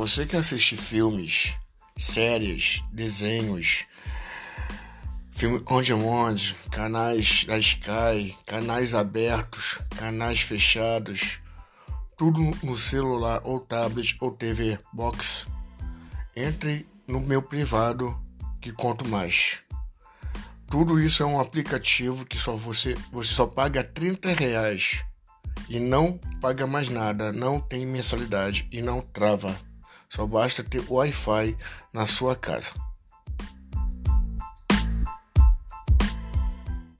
Você que assiste filmes, séries, desenhos, filme on demand, canais da Sky, canais abertos, canais fechados, tudo no celular ou tablet ou TV box. Entre no meu privado que conto mais. Tudo isso é um aplicativo que só você, você só paga 30 reais e não paga mais nada, não tem mensalidade e não trava. Só basta ter Wi-Fi na sua casa.